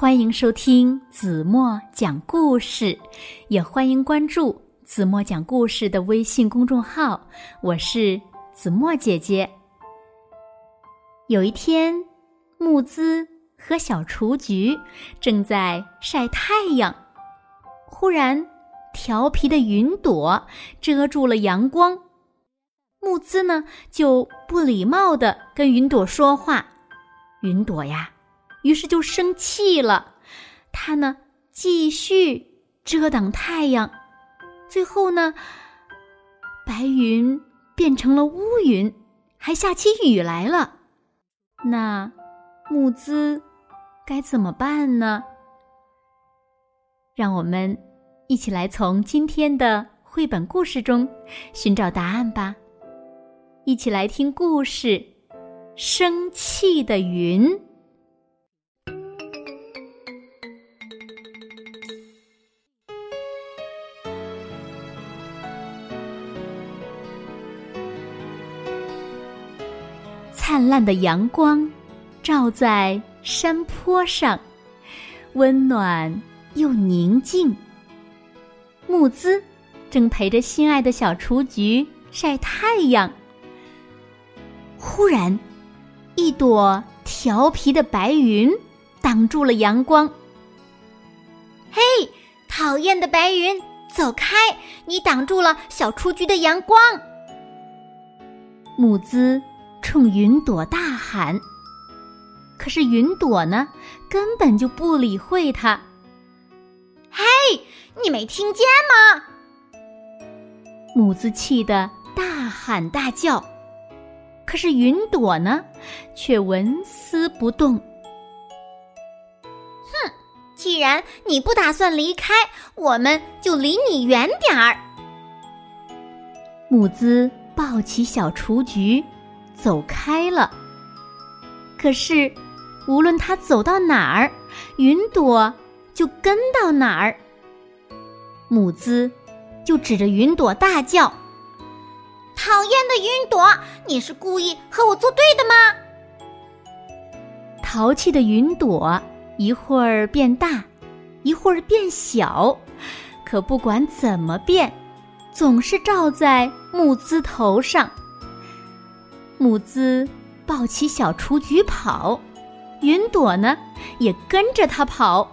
欢迎收听子墨讲故事，也欢迎关注子墨讲故事的微信公众号。我是子墨姐姐。有一天，木姿和小雏菊正在晒太阳，忽然，调皮的云朵遮住了阳光。木姿呢，就不礼貌的跟云朵说话。云朵呀。于是就生气了，他呢继续遮挡太阳，最后呢，白云变成了乌云，还下起雨来了。那木姿该怎么办呢？让我们一起来从今天的绘本故事中寻找答案吧。一起来听故事《生气的云》。灿烂的阳光照在山坡上，温暖又宁静。木姿正陪着心爱的小雏菊晒太阳。忽然，一朵调皮的白云挡住了阳光。嘿，讨厌的白云，走开！你挡住了小雏菊的阳光。木姿。冲云朵大喊，可是云朵呢，根本就不理会他。嘿，你没听见吗？木子气得大喊大叫，可是云朵呢，却纹丝不动。哼，既然你不打算离开，我们就离你远点儿。木子抱起小雏菊。走开了。可是，无论他走到哪儿，云朵就跟到哪儿。木姿就指着云朵大叫：“讨厌的云朵，你是故意和我作对的吗？”淘气的云朵一会儿变大，一会儿变小，可不管怎么变，总是照在木姿头上。母子抱起小雏菊跑，云朵呢也跟着他跑。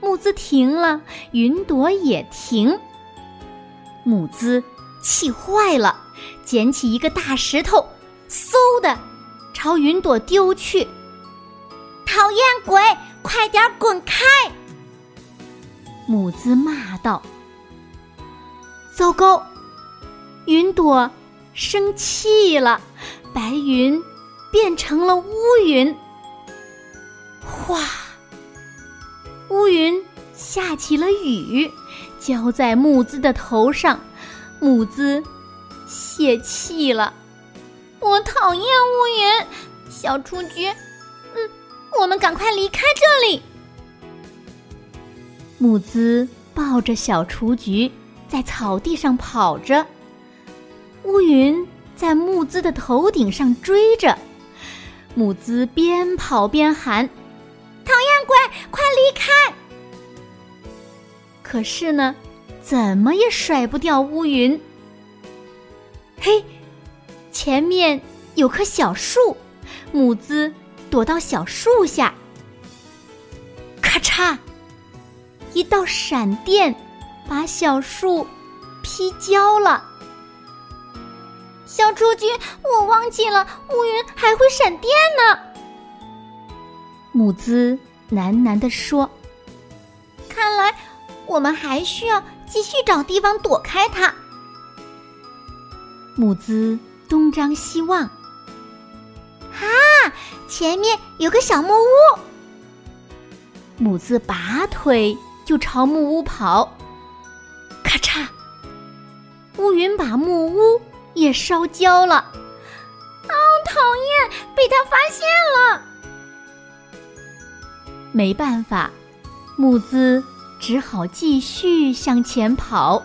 木子停了，云朵也停。母子气坏了，捡起一个大石头，嗖的朝云朵丢去。讨厌鬼，快点滚开！母子骂道。糟糕，云朵生气了。白云变成了乌云，哗！乌云下起了雨，浇在木子的头上。木子泄气了。我讨厌乌云，小雏菊，嗯，我们赶快离开这里。木子抱着小雏菊在草地上跑着，乌云。在木姿的头顶上追着，木姿边跑边喊：“讨厌鬼，快离开！”可是呢，怎么也甩不掉乌云。嘿，前面有棵小树，木姿躲到小树下。咔嚓，一道闪电把小树劈焦了。小雏菊，我忘记了乌云还会闪电呢。木兹喃喃地说：“看来我们还需要继续找地方躲开它。”木兹东张西望，啊，前面有个小木屋。母子拔腿就朝木屋跑。咔嚓，乌云把木屋也烧焦了。哦，讨厌，被他发现了！没办法，木子只好继续向前跑。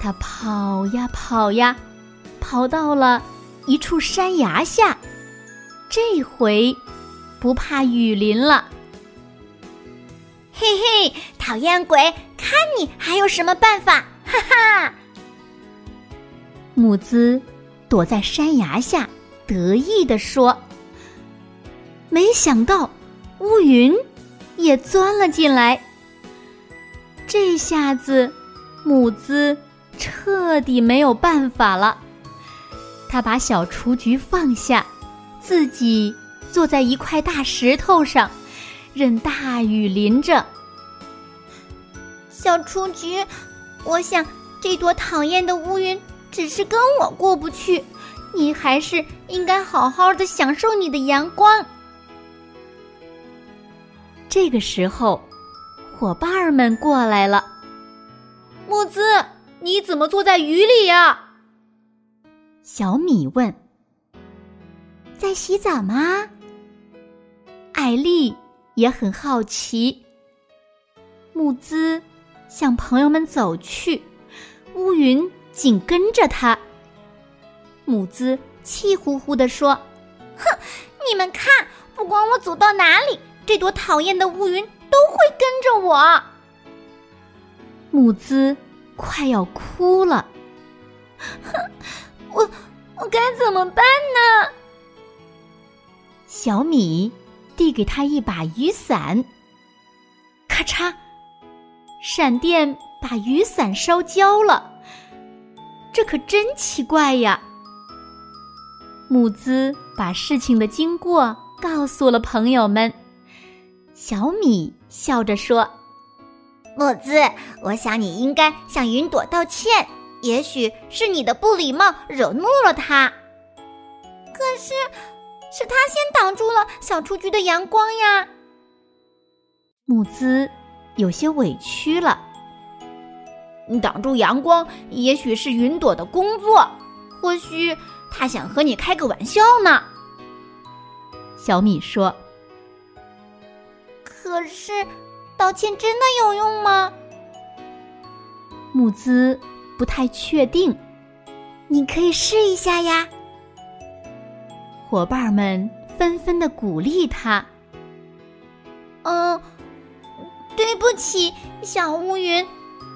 他跑呀跑呀，跑到了一处山崖下。这回不怕雨淋了。嘿嘿，讨厌鬼，看你还有什么办法！哈哈。木兹躲在山崖下，得意地说：“没想到乌云也钻了进来。这下子，木兹彻底没有办法了。他把小雏菊放下。”自己坐在一块大石头上，任大雨淋着。小雏菊，我想这朵讨厌的乌云只是跟我过不去，你还是应该好好的享受你的阳光。这个时候，伙伴儿们过来了。木子，你怎么坐在雨里呀？小米问。在洗澡吗？艾丽也很好奇。木兹向朋友们走去，乌云紧跟着他。木兹气呼呼地说：“哼，你们看，不管我走到哪里，这朵讨厌的乌云都会跟着我。”木兹快要哭了。哼，我我该怎么办呢？小米递给他一把雨伞，咔嚓，闪电把雨伞烧焦了。这可真奇怪呀！木兹把事情的经过告诉了朋友们。小米笑着说：“木兹，我想你应该向云朵道歉，也许是你的不礼貌惹怒了他。可是……”是他先挡住了小雏菊的阳光呀。木兹有些委屈了。挡住阳光，也许是云朵的工作，或许他想和你开个玩笑呢。小米说：“可是，道歉真的有用吗？”木兹不太确定。你可以试一下呀。伙伴们纷纷的鼓励他。嗯，对不起，小乌云，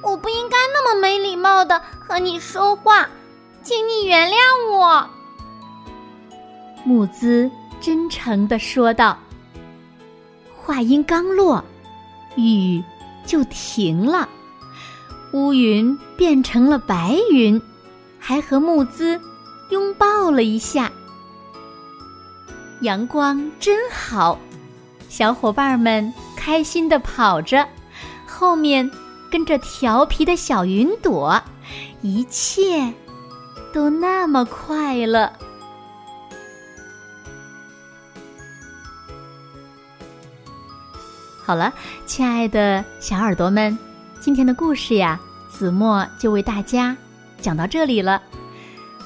我不应该那么没礼貌的和你说话，请你原谅我。木兹真诚的说道。话音刚落，雨就停了，乌云变成了白云，还和木兹拥抱了一下。阳光真好，小伙伴们开心的跑着，后面跟着调皮的小云朵，一切都那么快乐。好了，亲爱的小耳朵们，今天的故事呀，子墨就为大家讲到这里了。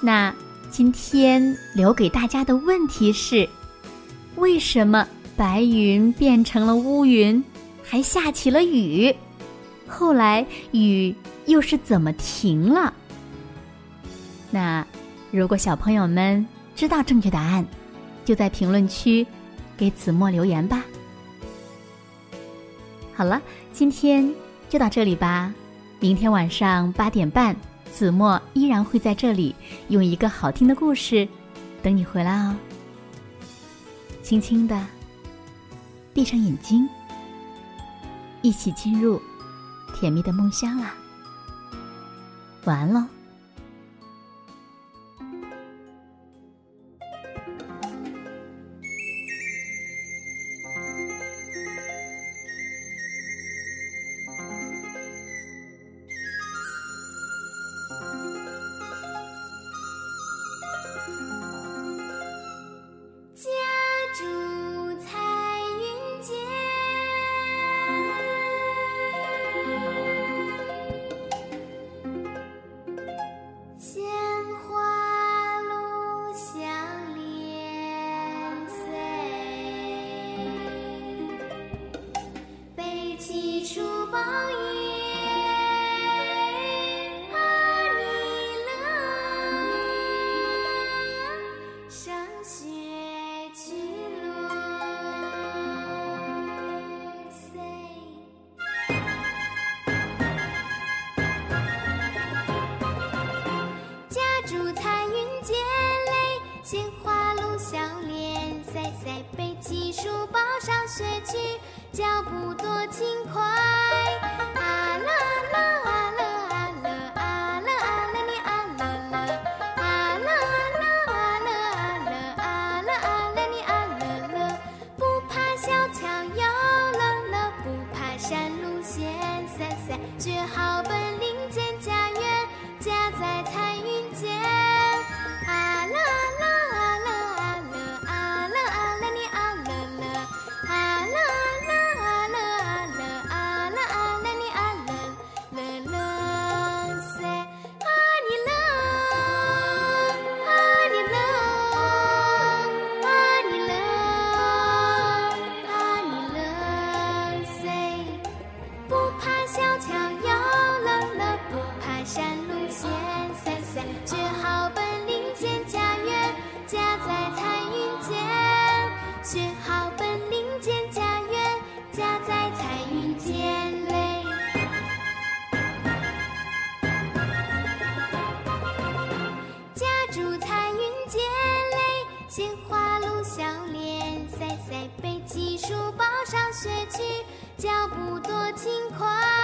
那今天留给大家的问题是。为什么白云变成了乌云，还下起了雨？后来雨又是怎么停了？那如果小朋友们知道正确答案，就在评论区给子墨留言吧。好了，今天就到这里吧。明天晚上八点半，子墨依然会在这里用一个好听的故事等你回来哦。轻轻的闭上眼睛，一起进入甜蜜的梦乡啦。晚安喽。上学去脚步多轻快背起书包上学去脚步多轻快。